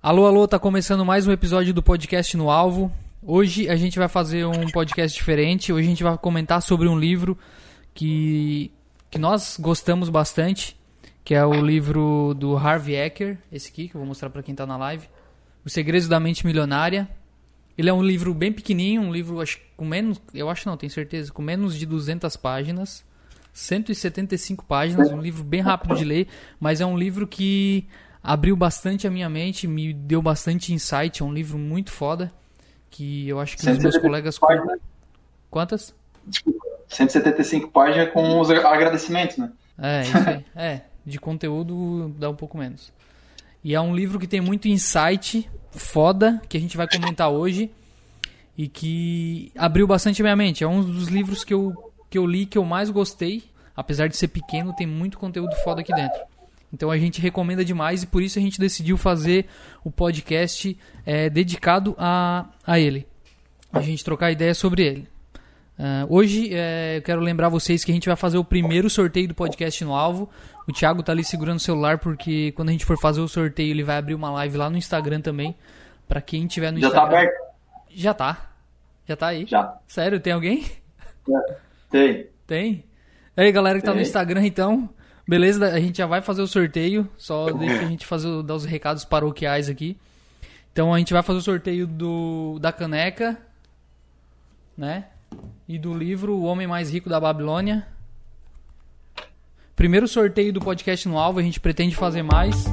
Alô, alô, tá começando mais um episódio do podcast no Alvo. Hoje a gente vai fazer um podcast diferente. Hoje a gente vai comentar sobre um livro que, que nós gostamos bastante, que é o livro do Harvey Eker, esse aqui que eu vou mostrar para quem tá na live. Os Segredos da Mente Milionária. Ele é um livro bem pequenininho, um livro acho, com menos, eu acho não, tenho certeza, com menos de 200 páginas. 175 páginas, um livro bem rápido de ler, mas é um livro que abriu bastante a minha mente, me deu bastante insight, é um livro muito foda, que eu acho que os meus colegas... Páginas. Quantas? Desculpa, 175 páginas com os agradecimentos, né? É, isso aí. é, de conteúdo dá um pouco menos. E é um livro que tem muito insight foda, que a gente vai comentar hoje, e que abriu bastante a minha mente. É um dos livros que eu que eu li que eu mais gostei. Apesar de ser pequeno, tem muito conteúdo foda aqui dentro. Então a gente recomenda demais e por isso a gente decidiu fazer o podcast é, dedicado a, a ele. A gente trocar ideia sobre ele. Uh, hoje é, eu quero lembrar vocês que a gente vai fazer o primeiro sorteio do podcast no alvo. O Thiago tá ali segurando o celular porque quando a gente for fazer o sorteio ele vai abrir uma live lá no Instagram também. Para quem tiver no Já Instagram. tá aberto? Já tá. Já tá aí? Já. Sério, tem alguém? Tem. Tem? E aí, galera que tá no. Instagram, então. Beleza, a gente já vai fazer o sorteio. Só deixa a gente fazer, dar os recados paroquiais aqui. Então a gente vai fazer o sorteio do da caneca, né? E do livro O Homem Mais Rico da Babilônia. Primeiro sorteio do podcast no alvo, a gente pretende fazer mais.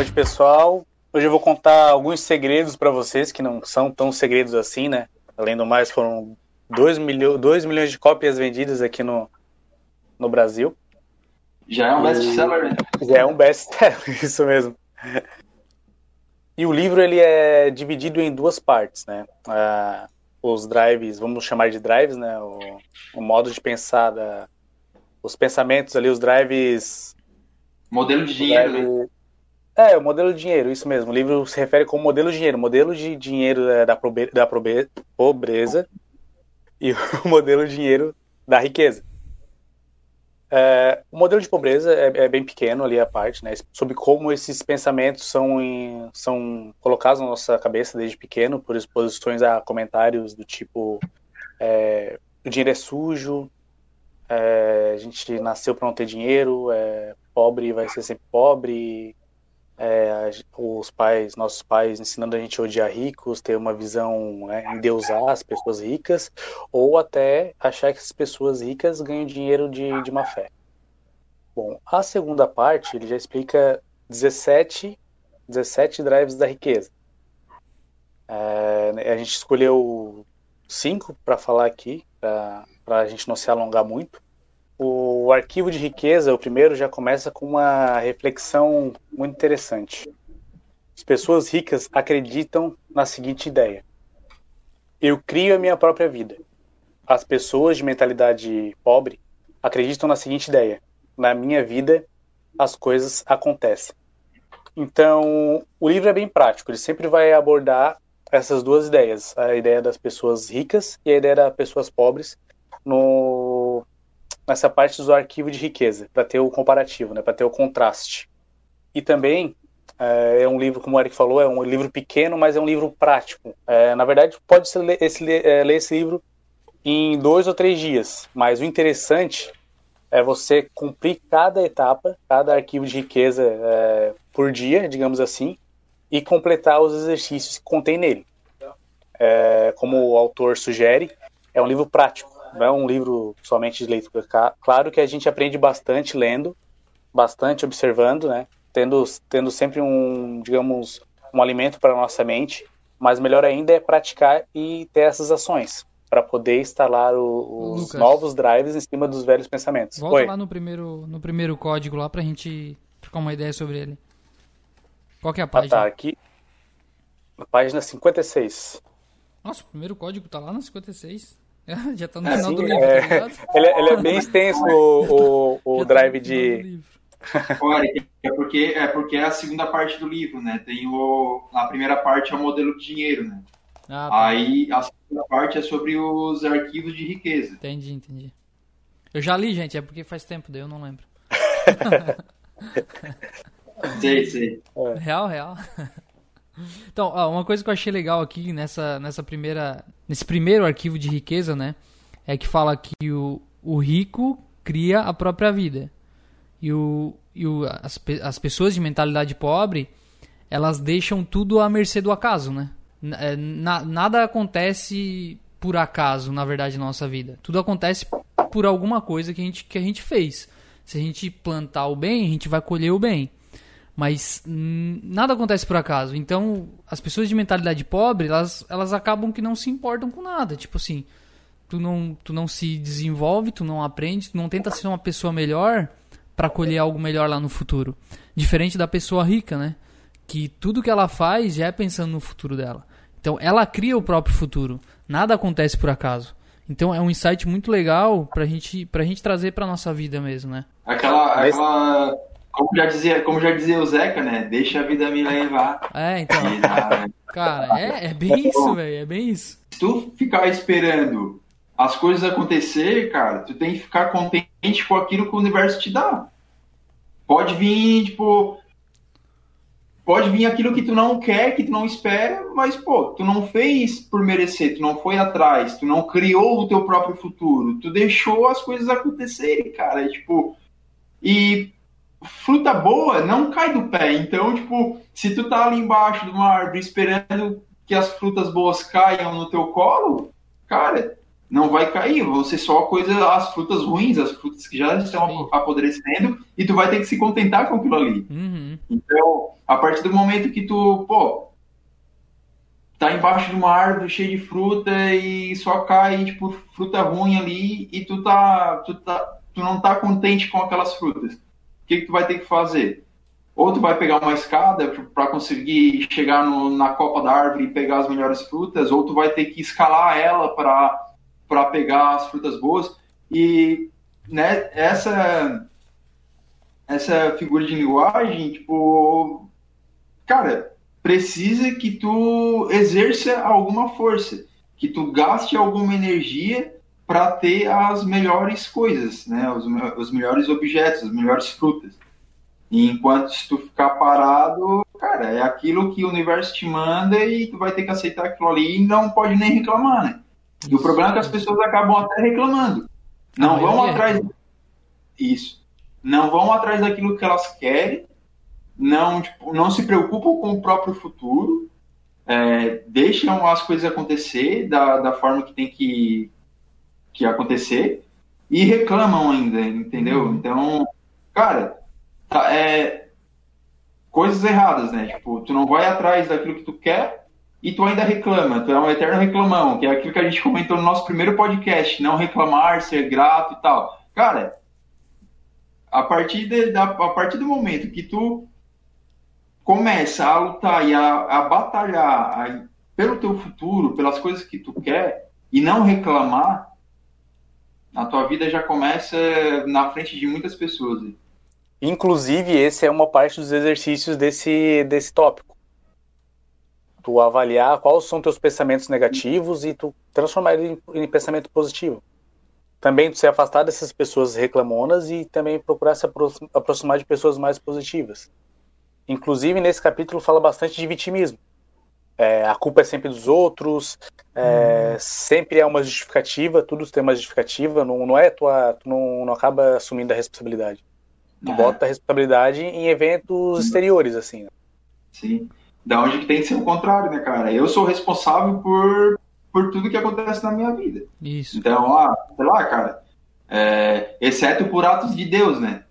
Noite, pessoal. Hoje eu vou contar alguns segredos para vocês que não são tão segredos assim, né? Além do mais, foram 2 milho... dois milhões de cópias vendidas aqui no, no Brasil. Já é um best-seller, né? Já é um best-seller, isso mesmo. E o livro ele é dividido em duas partes, né? Ah, os drives, vamos chamar de drives, né? O, o modo de pensar, da, os pensamentos ali, os drives Modelo de dinheiro, né? É, o modelo de dinheiro, isso mesmo. O livro se refere como modelo de dinheiro. Modelo de dinheiro é, da, probe- da probe- pobreza e o modelo de dinheiro da riqueza. É, o modelo de pobreza é, é bem pequeno ali a parte, né? Sobre como esses pensamentos são, em- são colocados na nossa cabeça desde pequeno, por exposições a comentários do tipo é, o dinheiro é sujo, é, a gente nasceu para não ter dinheiro, é, pobre vai ser sempre pobre, é, os pais, nossos pais ensinando a gente a odiar ricos, ter uma visão, né, endeusar as pessoas ricas, ou até achar que as pessoas ricas ganham dinheiro de, de má fé. Bom, a segunda parte, ele já explica 17, 17 drives da riqueza. É, a gente escolheu cinco para falar aqui, para a gente não se alongar muito. O arquivo de riqueza, o primeiro, já começa com uma reflexão muito interessante. As pessoas ricas acreditam na seguinte ideia: eu crio a minha própria vida. As pessoas de mentalidade pobre acreditam na seguinte ideia: na minha vida as coisas acontecem. Então, o livro é bem prático, ele sempre vai abordar essas duas ideias, a ideia das pessoas ricas e a ideia das pessoas pobres no nessa parte do arquivo de riqueza, para ter o comparativo, né, para ter o contraste. E também é, é um livro, como o Eric falou, é um livro pequeno, mas é um livro prático. É, na verdade, pode ser ler esse, é, ler esse livro em dois ou três dias, mas o interessante é você cumprir cada etapa, cada arquivo de riqueza é, por dia, digamos assim, e completar os exercícios que contém nele. É, como o autor sugere, é um livro prático, não é um livro somente de leitura. Claro que a gente aprende bastante lendo, bastante observando, né? Tendo, tendo sempre um, digamos, um alimento para a nossa mente, mas melhor ainda é praticar e ter essas ações para poder instalar o- os Lucas. novos drives em cima dos velhos pensamentos. Volta Oi. lá no primeiro, no primeiro código lá pra gente trocar uma ideia sobre ele. Qual que é a Ah, página? tá, aqui. Na página 56. Nossa, o primeiro código tá lá no 56. Já tá no É, final sim, do livro, é. tá ligado? Ele, é- ele é bem extenso o, o, o tá drive do de. Olha, é porque, é porque é a segunda parte do livro, né? Tem o. A primeira parte é o modelo de dinheiro, né? Ah, tá. Aí a segunda parte é sobre os arquivos de riqueza. Entendi, entendi. Eu já li, gente, é porque faz tempo, daí eu não lembro. Sei, sei. Real, real. Então, ó, uma coisa que eu achei legal aqui nessa, nessa primeira, nesse primeiro arquivo de riqueza, né, é que fala que o, o rico cria a própria vida e, o, e o, as, as pessoas de mentalidade pobre elas deixam tudo à mercê do acaso, né? É, na- nada acontece por acaso, na verdade, na nossa vida. Tudo acontece por alguma coisa que a gente, que a gente fez. Se a gente plantar o bem, a gente vai colher o bem. Mas hum, nada acontece por acaso. Então, as pessoas de mentalidade pobre, elas, elas acabam que não se importam com nada. Tipo assim, tu não, tu não se desenvolve, tu não aprende, tu não tenta ser uma pessoa melhor para colher algo melhor lá no futuro. Diferente da pessoa rica, né? Que tudo que ela faz já é pensando no futuro dela. Então, ela cria o próprio futuro. Nada acontece por acaso. Então, é um insight muito legal pra gente, pra gente trazer pra nossa vida mesmo, né? Aquela, aquela como já dizia, como já dizia o Zeca, né? Deixa a vida me levar. É, então, E, ah, cara, é, é bem isso, velho. É bem isso. se tu ficar esperando as coisas acontecer, cara, tu tem que ficar contente com aquilo que o universo te dá. Pode vir, tipo. Pode vir aquilo que tu não quer, que tu não espera, mas, pô, tu não fez por merecer, tu não foi atrás, tu não criou o teu próprio futuro, tu deixou as coisas acontecerem, cara. E, tipo. E fruta boa não cai do pé. Então, tipo, se tu tá ali embaixo de uma árvore esperando que as frutas boas caiam no teu colo, cara, não vai cair, vão ser só coisas, as frutas ruins, as frutas que já estão apodrecendo, e tu vai ter que se contentar com aquilo ali. Uhum. Então, a partir do momento que tu, pô, tá embaixo de uma árvore cheia de fruta e só cai, tipo, fruta ruim ali e tu tá, tu tá, tu não tá contente com aquelas frutas. Que que tu vai ter que fazer? Ou tu vai pegar uma escada para conseguir chegar no- na copa da árvore e pegar as melhores frutas, ou tu vai ter que escalar ela para pegar as frutas boas. E né, essa essa figura de linguagem, tipo, cara, precisa que tu exerça alguma força, que tu gaste alguma energia para ter as melhores coisas, né? Os, os melhores objetos, as melhores frutas. E enquanto se tu ficar parado, cara, é aquilo que o universo te manda e tu vai ter que aceitar aquilo ali e não pode nem reclamar, né? E o problema é que as pessoas acabam até reclamando. Não A vão maioria atrás. Isso. Não vão atrás daquilo que elas querem, não, tipo, não se preocupam com o próprio futuro, é, deixam as coisas acontecer da, da forma que tem que, que acontecer e reclamam ainda, entendeu? Uhum. Então, cara, tá, é, coisas erradas, né? Tipo, tu não vai atrás daquilo que tu quer e tu ainda reclama, tu é um eterno reclamão, que é aquilo que a gente comentou no nosso primeiro podcast, não reclamar, ser grato e tal. Cara, a partir, de, da, a partir do momento que tu começa a lutar e a, a batalhar a- pelo teu futuro, pelas coisas que tu quer, e não reclamar, a tua vida já começa na frente de muitas pessoas. Inclusive, esse é uma parte dos exercícios desse, desse tópico. Tu avaliar quais são teus pensamentos negativos e tu transformar ele em, em pensamento positivo. Também tu se afastar dessas pessoas reclamonas e também procurar se apro- aproximar de pessoas mais positivas. Inclusive, nesse capítulo fala bastante de vitimismo. É, a culpa é sempre dos outros, é, sempre é uma justificativa, tudo tem uma justificativa, não, não é tua, tu não, não acaba assumindo a responsabilidade. Tu Ah, bota a responsabilidade em eventos exteriores, assim. né? Sim. Da onde que tem que ser o contrário, né, cara? Eu sou responsável por, por tudo que acontece na minha vida. Isso. Então, ah, sei lá, cara, é, exceto por atos de Deus, né?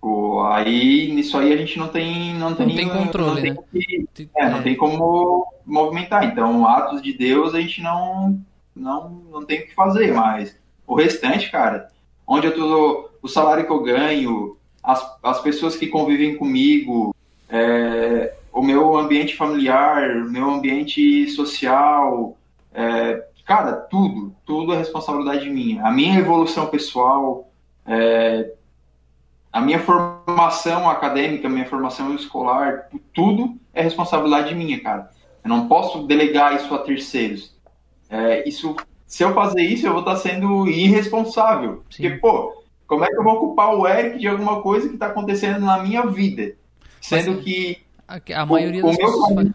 Pô, aí, nisso aí a gente não tem... Não tem, tem controle, não tem né? que- É, não tem como movimentar. Então, atos de Deus a gente não, não, não tem o que fazer, mas o restante, cara, onde eu tô, o salário que eu ganho, as, as pessoas que convivem comigo, é, o meu ambiente familiar, o meu ambiente social, é, cara, tudo, tudo é responsabilidade minha. A minha evolução pessoal, é, a minha formação acadêmica, a minha formação escolar, tudo é responsabilidade minha, cara. Eu não posso delegar isso a terceiros. É, isso, se eu fazer isso, eu vou estar sendo irresponsável. Sim. Porque, pô, como é que eu vou culpar o Eric de alguma coisa que está acontecendo na minha vida? Sendo Mas, que a, a maioria o, das pessoas faz...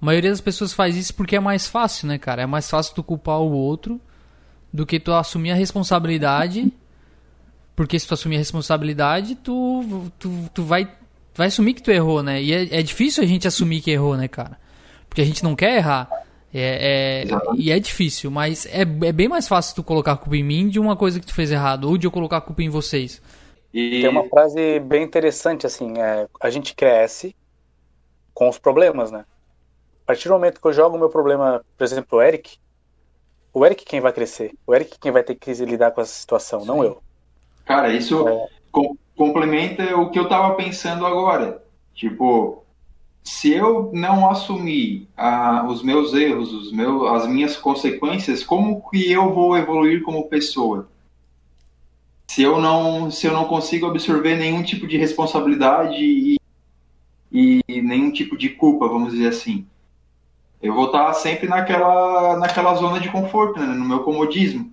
A maioria das pessoas faz isso porque é mais fácil, né, cara? É mais fácil tu culpar o outro do que tu assumir a responsabilidade. Porque se tu assumir a responsabilidade, tu, tu, tu vai, vai assumir que tu errou, né? E é, é difícil a gente assumir que errou, né, cara? Porque a gente não quer errar. É, é, e é difícil, mas é, é bem mais fácil tu colocar a culpa em mim de uma coisa que tu fez errado, ou de eu colocar a culpa em vocês. E... Tem uma frase bem interessante, assim, é, a gente cresce com os problemas, né? A partir do momento que eu jogo o meu problema, por exemplo, o Eric, o Eric quem vai crescer, o Eric quem vai ter que lidar com essa situação, Sim. não eu. Cara, isso é... complementa o que eu tava pensando agora. Tipo, se eu não assumir ah, os meus erros, os meus, as minhas consequências, como que eu vou evoluir como pessoa? Se eu não, se eu não consigo absorver nenhum tipo de responsabilidade e, e nenhum tipo de culpa, vamos dizer assim, eu vou estar sempre naquela, naquela zona de conforto, né, no meu comodismo,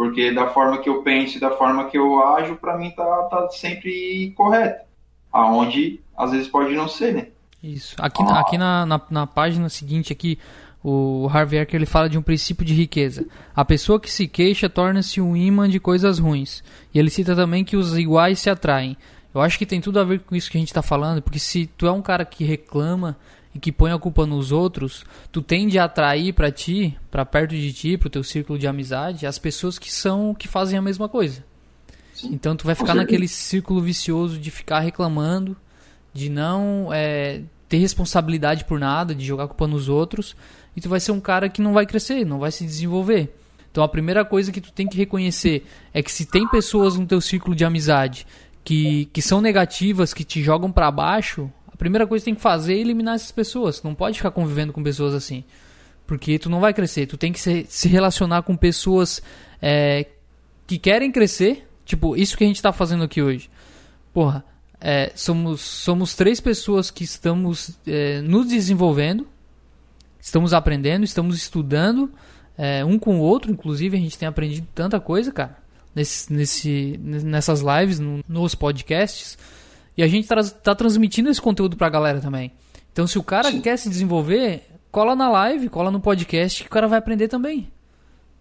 porque da forma que eu penso e da forma que eu ajo, para mim tá, tá sempre correto, aonde às vezes pode não ser, né? Isso. Aqui, ah. aqui na, na, na, página seguinte, aqui, o Harvey Eker ele fala de um princípio de riqueza. A pessoa que se queixa torna-se um imã de coisas ruins. E ele cita também que os iguais se atraem. Eu acho que tem tudo a ver com isso que a gente está falando, porque se tu é um cara que reclama e que põe a culpa nos outros, tu tende a atrair para ti, para perto de ti, pro teu círculo de amizade, as pessoas que são que fazem a mesma coisa. Sim. Então tu vai ficar naquele círculo vicioso de ficar reclamando de não é, ter responsabilidade por nada, de jogar culpa nos outros, e tu vai ser um cara que não vai crescer, não vai se desenvolver. Então a primeira coisa que tu tem que reconhecer é que se tem pessoas no teu círculo de amizade que, que são negativas, que te jogam para baixo, primeira coisa que tem que fazer é eliminar essas pessoas. Não pode ficar convivendo com pessoas assim. Porque tu não vai crescer. Tu tem que se, se relacionar com pessoas é, que querem crescer. Tipo, isso que a gente está fazendo aqui hoje. Porra, é, somos, somos três pessoas que estamos é, nos desenvolvendo, estamos aprendendo, estamos estudando é, um com o outro, inclusive a gente tem aprendido tanta coisa, cara, nesse, nesse, nessas lives, no, nos podcasts, e a gente está tá transmitindo esse conteúdo para a galera também. Então, se o cara Sim. quer se desenvolver, cola na live, cola no podcast, que o cara vai aprender também.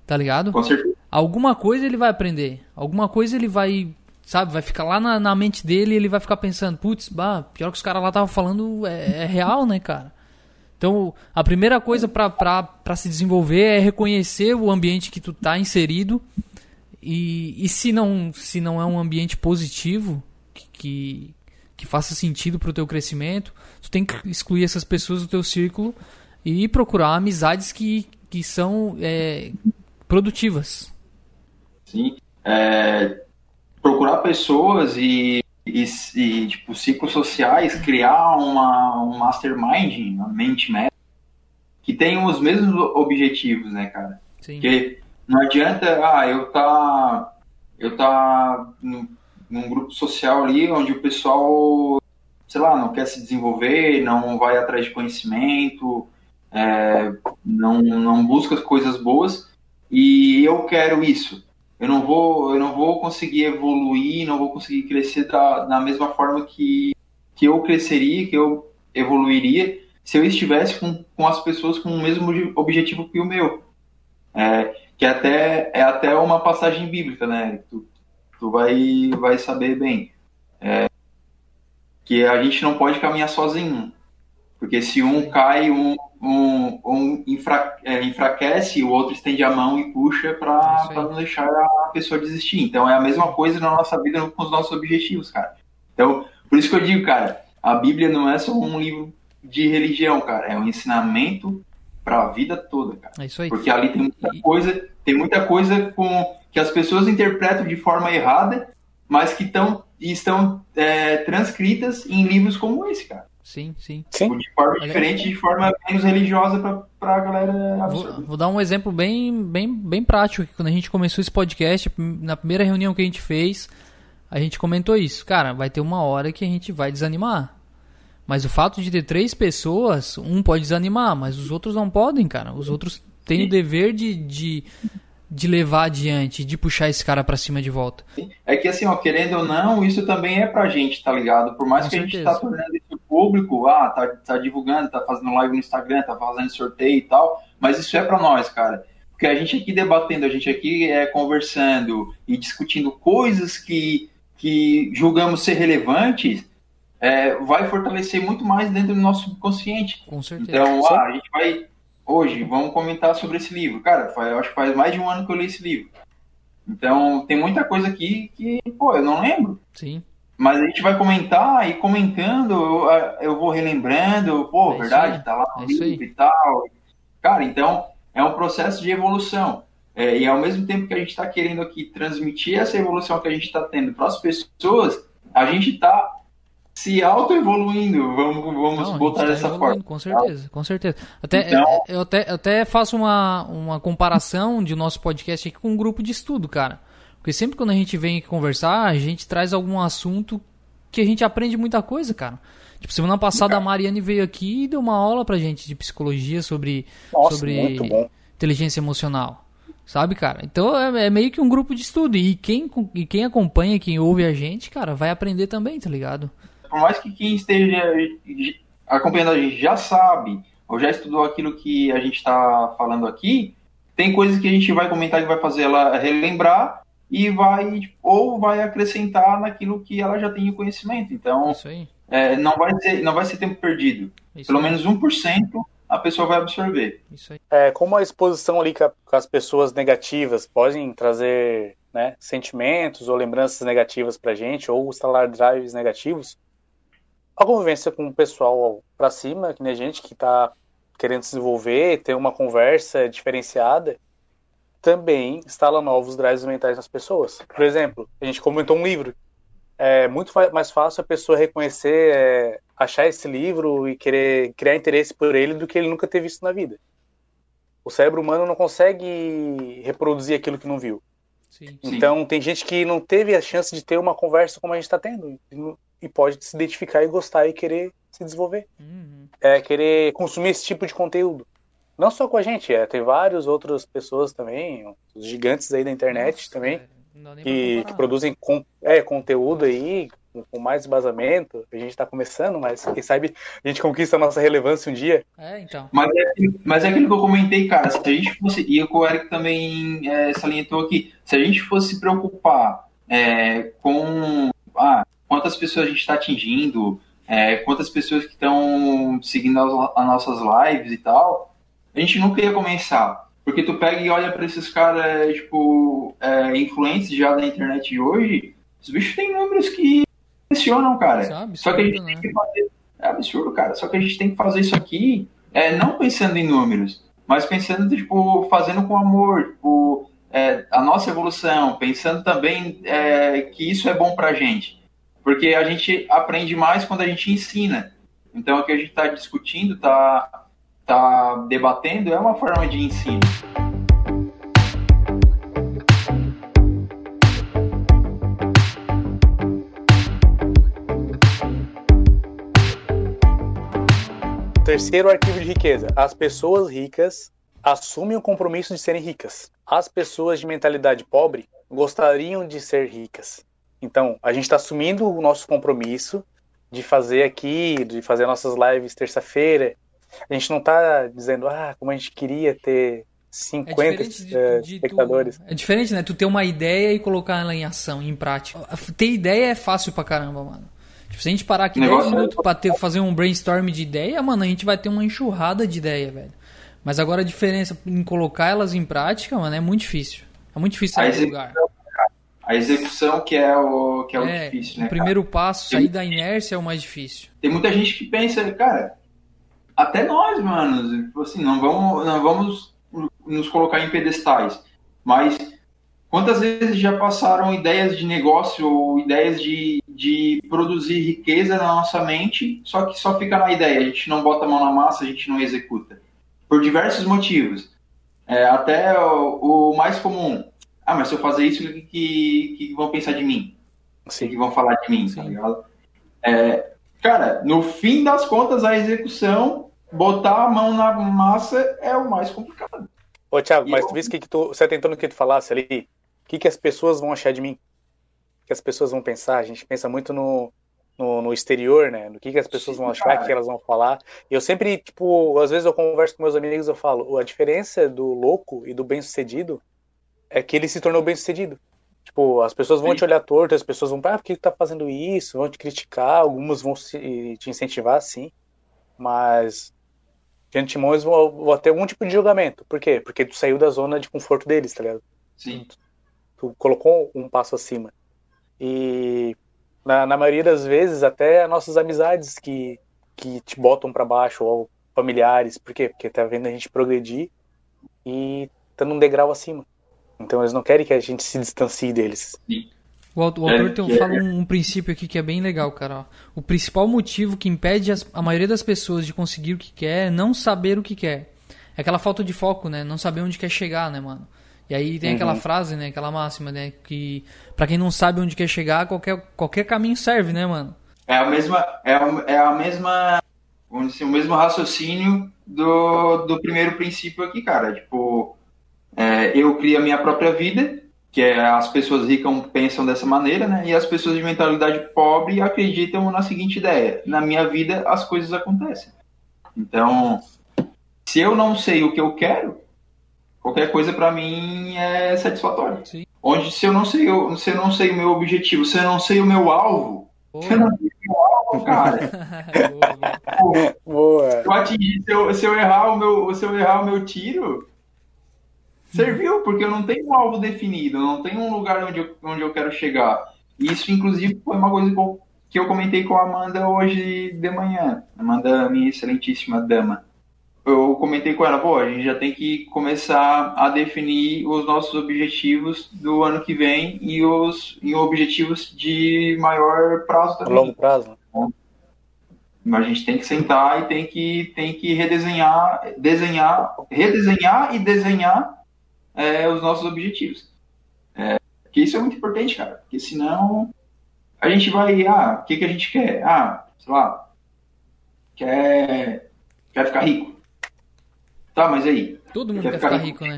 Tá ligado? Com certeza. Alguma coisa ele vai aprender. Alguma coisa ele vai sabe? Vai ficar lá na, na mente dele e ele vai ficar pensando, putz, bah, pior que os caras lá estavam falando é, é, real, né, cara? Então, a primeira coisa para se desenvolver é reconhecer o ambiente que tu tá inserido e, e se, não, se não é um ambiente positivo, que, que, faça sentido para o teu crescimento, tu tem que excluir essas pessoas do teu círculo e procurar amizades que, que são é, produtivas. Sim. É, procurar pessoas e, e, e, tipo, ciclos sociais, criar uma, um mastermind, uma mente médica, que tenham os mesmos objetivos, né, cara? Sim. Porque não adianta, ah, eu tá, eu tá num, grupo social ali onde o pessoal, sei lá, não quer se desenvolver, não vai atrás de conhecimento, é, não, não busca coisas boas, e eu quero isso eu não vou eu não vou conseguir evoluir, não vou conseguir crescer da, da mesma forma que, que eu cresceria, que eu evoluiria se eu estivesse com, com as pessoas com o mesmo objetivo que o meu. É, que até, é até uma passagem bíblica, né? Tu, tu vai, vai saber bem. É, que a gente não pode caminhar sozinho. Porque se um cai, um, um, um enfra, é, enfraquece, o outro estende a mão e puxa para não deixar a pessoa desistir. Então é a mesma coisa na nossa vida com os nossos objetivos, cara. Então, por isso que eu digo, cara, a Bíblia não é só um livro de religião, cara, é um ensinamento para a vida toda, cara. É isso aí. Porque ali tem muita coisa, tem muita coisa com que as pessoas interpretam de forma errada, mas que tão, estão é, transcritas em livros como esse, cara. Sim, sim. sim. De forma diferente, de forma menos religiosa pra, pra galera vou, vou, dar um exemplo bem, bem, bem prático. Quando a gente começou esse podcast, na primeira reunião que a gente fez, a gente comentou isso. Cara, vai ter uma hora que a gente vai desanimar. Mas o fato de ter três pessoas, um pode desanimar, mas os outros não podem, cara. Os outros têm o dever de, de, de levar adiante, de puxar esse cara pra cima de volta. É que assim, ó, querendo ou não, isso também é pra gente, tá ligado? Por mais Com que a gente certeza. tá tornando isso público, ah, tá, tá divulgando, tá fazendo live no Instagram, tá fazendo sorteio e tal, mas isso é pra nós, cara. Porque a gente aqui debatendo, a gente aqui é conversando e discutindo coisas que, que julgamos ser relevantes, é, vai fortalecer muito mais dentro do nosso subconsciente. Com certeza. Então, ah, a gente vai. Hoje, vamos comentar sobre esse livro. Cara, faz- eu acho que faz mais de um ano que eu li esse livro. Então, tem muita coisa aqui que, pô, eu não lembro. Sim. Mas a gente vai comentar e comentando, eu, eu vou relembrando, pô, É verdade, aí, tá lá é no aí. livro e tal. Cara, então, é um processo de evolução. É, e ao mesmo tempo que a gente está querendo aqui transmitir essa evolução que a gente está tendo para as pessoas, a gente está se auto-evoluindo, vamos, vamos Não, botar tá dessa forma. Com certeza, com certeza. Até, Então- eu, até, eu até faço uma, uma comparação de nosso podcast aqui com um grupo de estudo, cara. Porque sempre quando a gente vem aqui conversar, a gente traz algum assunto que a gente aprende muita coisa, cara. Tipo, semana passada a Mariane veio aqui e deu uma aula pra gente de psicologia sobre, Nossa, sobre inteligência emocional. Sabe, cara? Então é, é meio que um grupo de estudo. E quem, e quem acompanha, quem ouve a gente, cara, vai aprender também, tá ligado? Por mais que quem esteja acompanhando a gente já sabe, ou já estudou aquilo que a gente está falando aqui, tem coisas que a gente vai comentar que vai fazer ela relembrar e vai ou vai acrescentar naquilo que ela já tem o conhecimento. Então, Isso aí. é, não, vai ser, não vai ser tempo perdido. Isso Pelo aí, menos 1% a pessoa vai absorver. Isso aí. É, como a exposição ali com, as pessoas negativas podem trazer né, sentimentos ou lembranças negativas pra gente, ou instalar drives negativos, a convivência com o pessoal pra cima, que nem a gente que tá querendo se desenvolver, ter uma conversa diferenciada, também instala novos drives mentais nas pessoas. Por exemplo, a gente comentou um livro. É muito mais fácil a pessoa reconhecer, é, achar esse livro e querer criar interesse por ele do que ele nunca ter visto na vida. O cérebro humano não consegue reproduzir aquilo que não viu. Sim. Sim. Então, tem gente que não teve a chance de ter uma conversa como a gente está tendo e pode se identificar e gostar e querer se desenvolver, Uhum. é querer consumir esse tipo de conteúdo. Não só com a gente, é, tem várias outras pessoas também, os gigantes aí da internet Nossa, também, pra que, que produzem con- é, conteúdo aí com, com mais embasamento. A gente está começando, mas quem sabe a gente conquista a nossa relevância um dia. É, então. Mas é, aquilo- mas é aquilo que eu comentei, cara. Se a gente fosse, e o que o Eric também é, salientou aqui, se a gente fosse se preocupar é, com ah, quantas pessoas a gente está atingindo, é, quantas pessoas que estão seguindo as, as nossas lives e tal, a gente nunca ia começar. Porque tu pega e olha para esses caras, tipo, é, influentes já da internet de hoje, os bichos têm números que impressionam, cara. É um Só que a gente absurdo, tem né? que fazer. É absurdo, cara. Só que a gente tem que fazer isso aqui, é, não pensando em números, mas pensando, tipo, fazendo com amor, tipo, é, a nossa evolução, pensando também é, que isso é bom pra gente. Porque a gente aprende mais quando a gente ensina. Então, o que a gente está discutindo, está tá debatendo, é uma forma de ensino. Terceiro arquivo de riqueza. As pessoas ricas assumem o compromisso de serem ricas. As pessoas de mentalidade pobre gostariam de ser ricas. Então, a gente está assumindo o nosso compromisso de fazer aqui, de fazer nossas lives terça-feira. A gente não está dizendo, ah, como a gente queria ter É 50 diferente de, eh, de espectadores. tu, é diferente, né? Tu ter uma ideia e colocar ela em ação, em prática. Ter ideia é fácil pra caramba, mano. Tipo, se a gente parar aqui 10 Negócio é- minutos pra ter, fazer um brainstorm de ideia, mano, a gente vai ter uma enxurrada de ideia, velho. Mas agora a diferença em colocar elas em prática, mano, é muito difícil. É muito difícil sair do lugar. A execução que é o, que é o É, difícil, o né? cara? primeiro passo, sair da inércia é o mais difícil. Tem muita gente que pensa, cara, até nós, mano, tipo assim, não vamos, não vamos nos colocar em pedestais, mas quantas vezes já passaram ideias de negócio ou ideias de, de produzir riqueza na nossa mente, só que só fica na ideia, a gente não bota a mão na massa, a gente não executa. Por diversos motivos. É, até o, o mais comum. Ah, mas se eu fazer isso, o que, que, que vão pensar de mim? O que vão falar de mim, tá Sim. ligado? É, cara, no fim das contas, a execução, botar a mão na massa é o mais complicado. Ô, Thiago, mas tu viste que, que tu, você tentando que tu falasse ali, o que, que as pessoas vão achar de mim? O que as pessoas vão pensar? A gente pensa muito no, no, no exterior, né? No que, que as pessoas Sim, vão achar, o que elas vão falar. E eu sempre, tipo, às vezes eu converso com meus amigos eu falo, a diferença do louco e do bem-sucedido é que ele se tornou bem-sucedido. Tipo, as pessoas vão Sim. te olhar torto, as pessoas vão, ah, por que tu tá fazendo isso? Vão te criticar, algumas vão te incentivar, sim. Mas de antemão eles vão, vão ter algum tipo de julgamento. Por quê? Porque tu saiu da zona de conforto deles, tá ligado? Sim. Tu, tu colocou um passo acima. E na, na, maioria das vezes, até nossas amizades que, que te botam para baixo, ou familiares. Por quê? Porque tá vendo a gente progredir e tá num degrau acima. Então eles não querem que a gente se distancie deles. Sim. O, autor, é, tem, fala um, um, princípio aqui que é bem legal, cara. O principal motivo que impede as, a maioria das pessoas de conseguir o que quer é não saber o que quer. É aquela falta de foco, né? Não saber onde quer chegar, né, mano? E aí tem uhum. aquela frase, né? Aquela máxima, né? Que para quem não sabe onde quer chegar, qualquer, qualquer caminho serve, né, mano? É a mesma, é a, é a mesma, vamos dizer, o mesmo raciocínio do, do primeiro princípio aqui, cara. Tipo, é, eu crio a minha própria vida que é, as pessoas ricas pensam dessa maneira, né? E as pessoas de mentalidade pobre acreditam na seguinte ideia: na minha vida as coisas acontecem. Então, se eu não sei o que eu quero, qualquer coisa para mim é satisfatória. Sim. Onde se eu não sei, eu, se eu não sei o meu objetivo, se eu não sei o meu alvo, se eu não sei o meu alvo, cara. boa, boa. Se eu atingir, se eu, se eu errar o meu, se eu errar o meu tiro, serviu, porque eu não tenho um alvo definido, eu não tenho um lugar onde eu, onde eu quero chegar. Isso, inclusive, foi uma coisa que eu comentei com a Amanda hoje de manhã. Amanda, minha excelentíssima dama. Eu comentei com ela, pô, a gente já tem que começar a definir os nossos objetivos do ano que vem e os e objetivos de maior prazo também. Longo prazo. Mas a gente tem que sentar e tem que, tem que redesenhar, desenhar, redesenhar e desenhar é, os nossos objetivos. É, que isso é muito importante, cara, porque senão a gente vai, ah, o que, que a gente quer? Ah, sei lá, quer, quer ficar rico. Tá, mas aí? Todo mundo quer, quer ficar, rico, rico, né?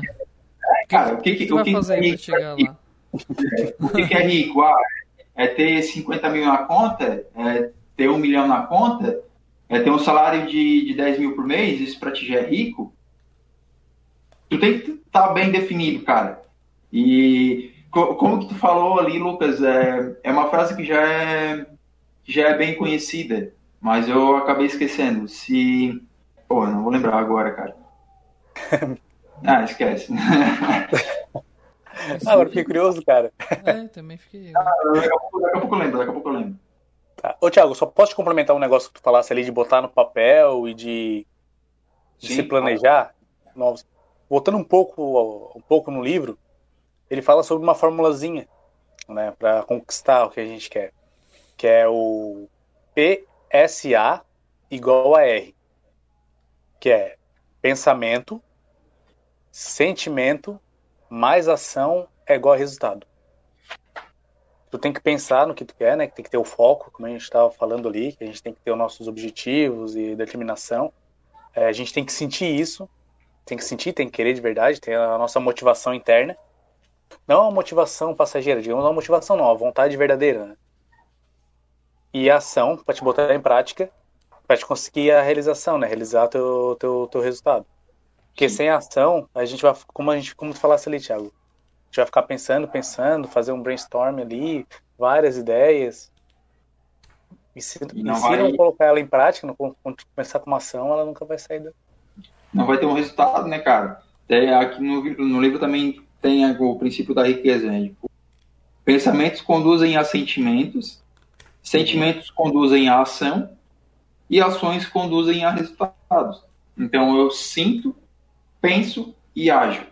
É, cara, o que, que, que, o que, fazer que, é lá? o que, que é rico? Ah, é ter 50 mil na conta? É ter um milhão na conta? É ter um salário de, de 10 mil por mês? Isso pra ti já é rico? Tu tem que estar tá bem definido, cara. E como que tu falou ali, Lucas, é, é uma frase que já é, já é bem conhecida, mas eu acabei esquecendo. Se. Pô, não vou lembrar agora, cara. ah, esquece. Ah, agora fiquei curioso, cara. É, também fiquei. Ah, daqui, a pouco, daqui a pouco eu lembro, daqui a pouco eu lembro. Tá. Ô, Thiago, só posso te complementar um negócio que tu falasse ali de botar no papel e de, de Sim, se planejar? Novos voltando um pouco, um pouco no livro, ele fala sobre uma formulazinha, né, para conquistar o que a gente quer, que é o PSA igual a R, que é pensamento, sentimento mais ação é igual a resultado. Tu tem que pensar no que tu quer, né? Que tem que ter o foco, como a gente estava falando ali, que a gente tem que ter os nossos objetivos e determinação. É, a gente tem que sentir isso tem que sentir, tem que querer de verdade, tem a nossa motivação interna. Não a motivação passageira, digamos, não a motivação não, a vontade verdadeira. Né? E a ação para te botar em prática, para te conseguir a realização, né? Realizar teu, teu, teu resultado. Porque Sim. sem ação, a gente vai, como a gente, como tu falasse ali, Thiago, a gente vai ficar pensando, pensando, fazer um brainstorm ali, várias ideias. E se, não, e se vai... não colocar ela em prática, não começar com uma ação, ela nunca vai sair da, não vai ter um resultado, né, cara? Até aqui no, no livro também tem o princípio da riqueza, né? Tipo, pensamentos conduzem a sentimentos, sentimentos conduzem a ação e ações conduzem a resultados. Então eu sinto, penso e ajo.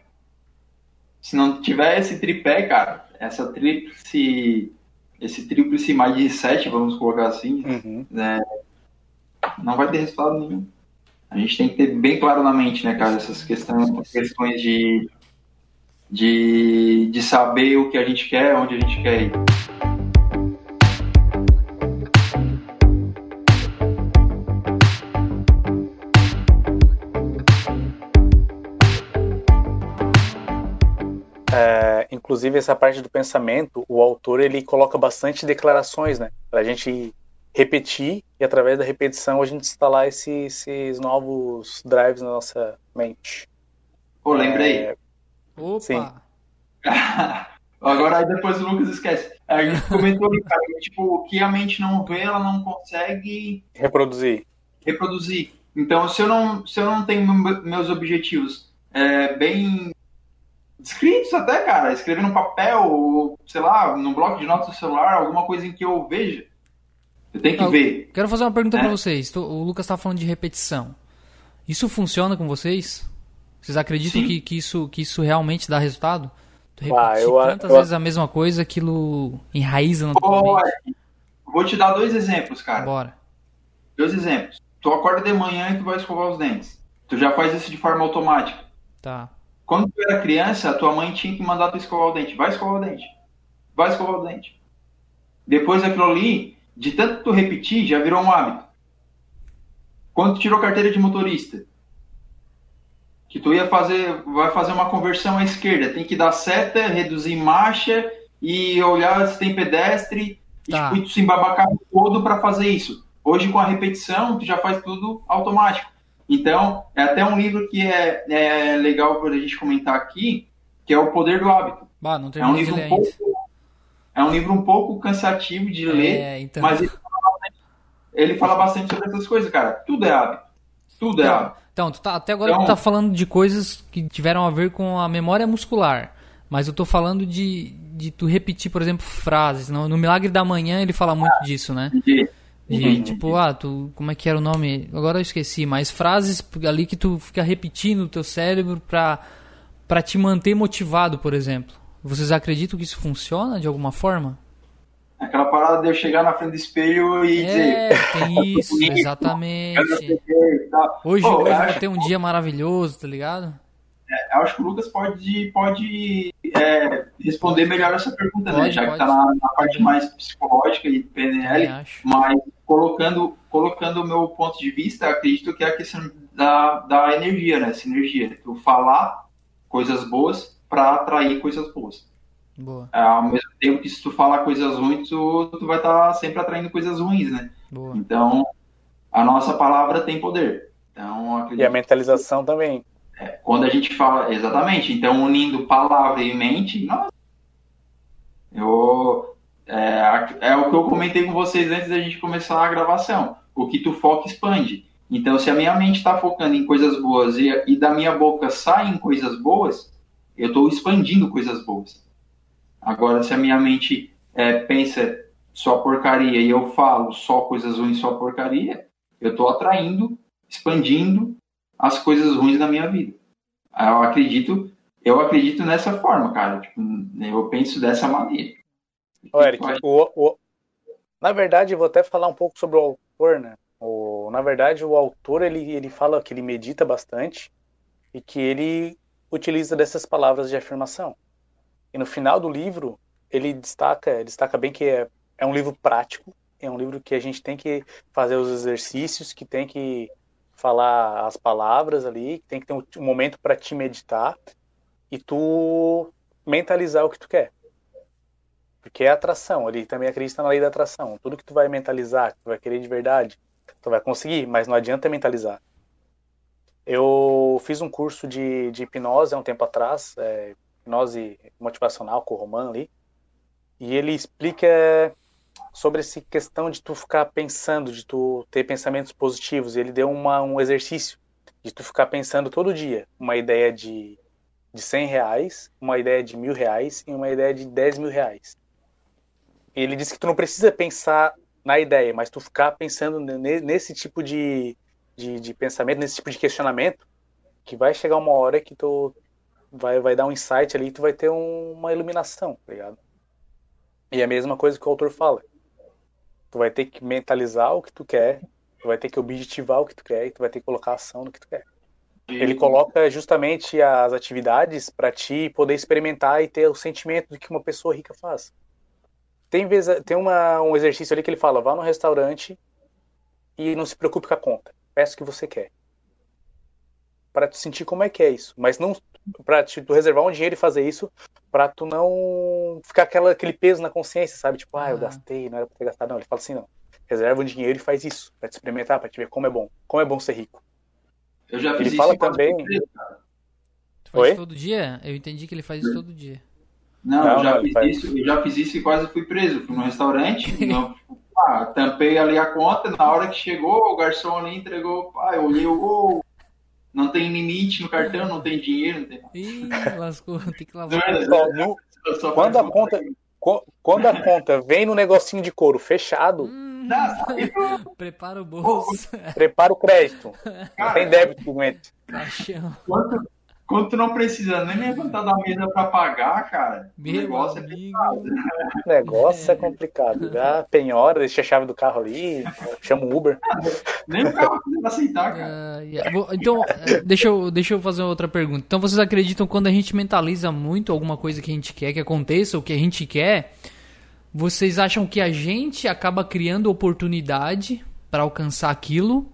Se não tiver esse tripé, cara, essa tríplice, esse tríplice mais de sete, vamos colocar assim, uhum. né, não vai ter resultado nenhum a gente tem que ter bem claro na mente, né, cara, essas questões, questões de, de, de saber o que a gente quer, onde a gente quer ir. É, inclusive essa parte do pensamento, o autor ele coloca bastante declarações, né, para a gente repetir e através da repetição a gente instalar esses, esses novos drives na nossa mente. Pô, lembrei. É... Opa! Sim. Agora aí depois o Lucas esquece. A gente comentou ali, cara, que, tipo, o que a mente não vê, ela não consegue Reproduzir. reproduzir. Então, se eu não, se eu não tenho me- meus objetivos é, bem descritos até, cara, escrever num papel, ou, sei lá, num bloco de notas do celular, alguma coisa em que eu veja, eu tenho que Ah, ver. Quero fazer uma pergunta É. pra vocês. O Lucas tá falando de repetição. Isso funciona com vocês? Vocês acreditam que, que, isso, que isso realmente dá resultado? Tu Ah, repetir eu- tantas eu- vezes a mesma coisa, aquilo enraiza na tua mente. vou te dar dois exemplos, cara. Bora. Dois exemplos. Tu acorda de manhã e tu vai escovar os dentes. Tu já faz isso de forma automática. Tá. Quando tu era criança, a tua mãe tinha que mandar tu escovar o dente. Vai escovar o dente. Vai escovar o dente. Depois daquilo ali, de tanto tu repetir, já virou um hábito. Quando tu tirou carteira de motorista, que tu ia fazer, vai fazer uma conversão à esquerda, tem que dar seta, reduzir marcha e olhar se tem pedestre e, Tá. e tu se embabacar todo para fazer isso. Hoje com a repetição, tu já faz tudo automático. Então, é até um livro que é, é legal para a gente comentar aqui, que é O Poder do Hábito. Bah, não É um livro um pouco, é um livro um pouco cansativo de ler, É, então. mas ele fala, bastante, ele fala bastante sobre essas coisas, cara. Tudo é hábito. Tudo é Então, hábito. então, tá, até agora Então- tu tá falando de coisas que tiveram a ver com a memória muscular. Mas eu tô falando de, de tu repetir, por exemplo, frases. No, no Milagre da Manhã ele fala muito disso, né? Entendi. De, Entendi. tipo, ah, tu, como é que era o nome? Agora eu esqueci, mas frases ali que tu fica repetindo no teu cérebro pra, pra te manter motivado, por exemplo. Vocês acreditam que isso funciona de alguma forma? Aquela parada de eu chegar na frente do espelho e dizer. É, tem isso, bonito, exatamente. Hoje, Pô, hoje vai ter um dia maravilhoso, tá ligado? Eu acho que o Lucas pode, pode é, responder melhor essa pergunta, né? Pode, Já que pode. tá na, na parte mais psicológica e PNL, mas colocando, colocando o meu ponto de vista, acredito que é a questão da, da energia, né? Sinergia. Tu falar coisas boas para atrair coisas boas. Boa, É, Ao mesmo tempo que se tu falar coisas ruins, tu, tu vai estar sempre atraindo coisas ruins, né? boa. Então, a nossa palavra tem poder. Então, E a mentalização também. quando a gente fala, exatamente, então unindo palavra e mente, nossa, eu, é, é o que eu comentei com vocês antes da gente começar a gravação. O que tu foca expande. Então, se a minha mente está focando em coisas boas e, e da minha boca saem coisas boas, eu estou expandindo coisas boas. Agora, se a minha mente é, pensa só porcaria e eu falo só coisas ruins, só porcaria, eu estou atraindo, expandindo as coisas ruins da minha vida. Eu acredito, eu acredito nessa forma, cara. Tipo, eu penso dessa maneira. Ô, Eric, o, o- na verdade, eu vou até falar um pouco sobre o autor, né? O, na verdade, o autor, ele, ele fala que ele medita bastante e que ele utiliza dessas palavras de afirmação. E no final do livro, ele destaca, destaca bem que é, é um livro prático, é um livro que a gente tem que fazer os exercícios, que tem que falar as palavras ali, tem que ter um, um momento para te meditar e tu mentalizar o que tu quer. Porque é atração, ele também acredita na lei da atração. Tudo que tu vai mentalizar, que tu vai querer de verdade, tu vai conseguir, mas não adianta mentalizar. Eu fiz um curso de, de hipnose há um tempo atrás, é, hipnose motivacional com o Roman ali, e ele explica sobre essa questão de tu ficar pensando, de tu ter pensamentos positivos. Ele deu uma, um exercício de tu ficar pensando todo dia uma ideia de, de 100 reais, uma ideia de mil reais e uma ideia de 10 mil reais. Ele disse que tu não precisa pensar na ideia, mas tu ficar pensando ne- nesse tipo de, de, de pensamento, nesse tipo de questionamento, que vai chegar uma hora que tu vai, vai dar um insight ali e tu vai ter um- uma iluminação, tá ligado? E é a mesma coisa que o autor fala. Tu vai ter que mentalizar o que tu quer, tu vai ter que objetivar o que tu quer e tu vai ter que colocar ação no que tu quer. Ele coloca justamente as atividades para ti poder experimentar e ter o sentimento do que uma pessoa rica faz. Tem, vez, tem uma, um exercício ali que ele fala: vá no restaurante e não se preocupe com a conta. Peça o que você quer. Para tu sentir como é que é isso. Mas não pra tu reservar um dinheiro e fazer isso pra tu não ficar aquela, aquele peso na consciência, sabe? Tipo, ah, eu Ah. gastei, não era pra ter gastado. Não, ele fala assim, não. Reserva um dinheiro e faz isso, pra te experimentar, pra te ver como é bom. Como é bom ser rico. Eu já Ele fiz isso fala também-. Tu faz Oi? isso todo dia? Eu entendi que ele faz isso todo dia. Não, Não, eu, já não, ele fiz faz. isso, eu já fiz isso e quase fui preso. Fui num restaurante, eu, ah, tampei ali a conta, na hora que chegou, o garçom ali entregou, pá, eu olhei, ô, não tem limite no cartão, não tem dinheiro, não tem nada. Ih, lascou, tem que lavar. Eu só Quando a conta- co- quando a conta vem no negocinho de couro fechado, Hum, Não, prepara o bolso, prepara o crédito. Não Cara, tem débito que aguente. Quando, tu não precisa nem levantar da mesa pra pagar, cara, o Meu negócio é amigo. pesado. O negócio é complicado. Já penhora, deixa a chave do carro ali, chama um Uber. Nem o carro precisa aceitar, cara. Ah, yeah. Bom, Então, eh, deixa eu, deixa eu fazer outra pergunta. Então, vocês acreditam quando a gente mentaliza muito alguma coisa que a gente quer que aconteça, ou que a gente quer, vocês acham que a gente acaba criando oportunidade para alcançar aquilo,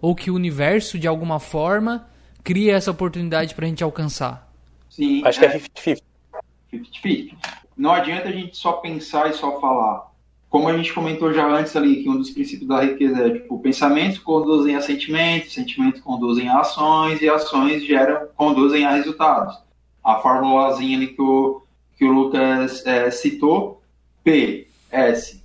ou que o universo, de alguma forma, cria essa oportunidade pra gente alcançar? Sim, Acho que é 50-50. 50-50. Não adianta a gente só pensar e só falar. Como a gente comentou já antes ali, que um dos princípios da riqueza é, tipo, pensamentos conduzem a sentimentos, sentimentos conduzem a ações, e ações geram, conduzem a resultados. A formulazinha ali que o, que o Lucas é, citou, P, S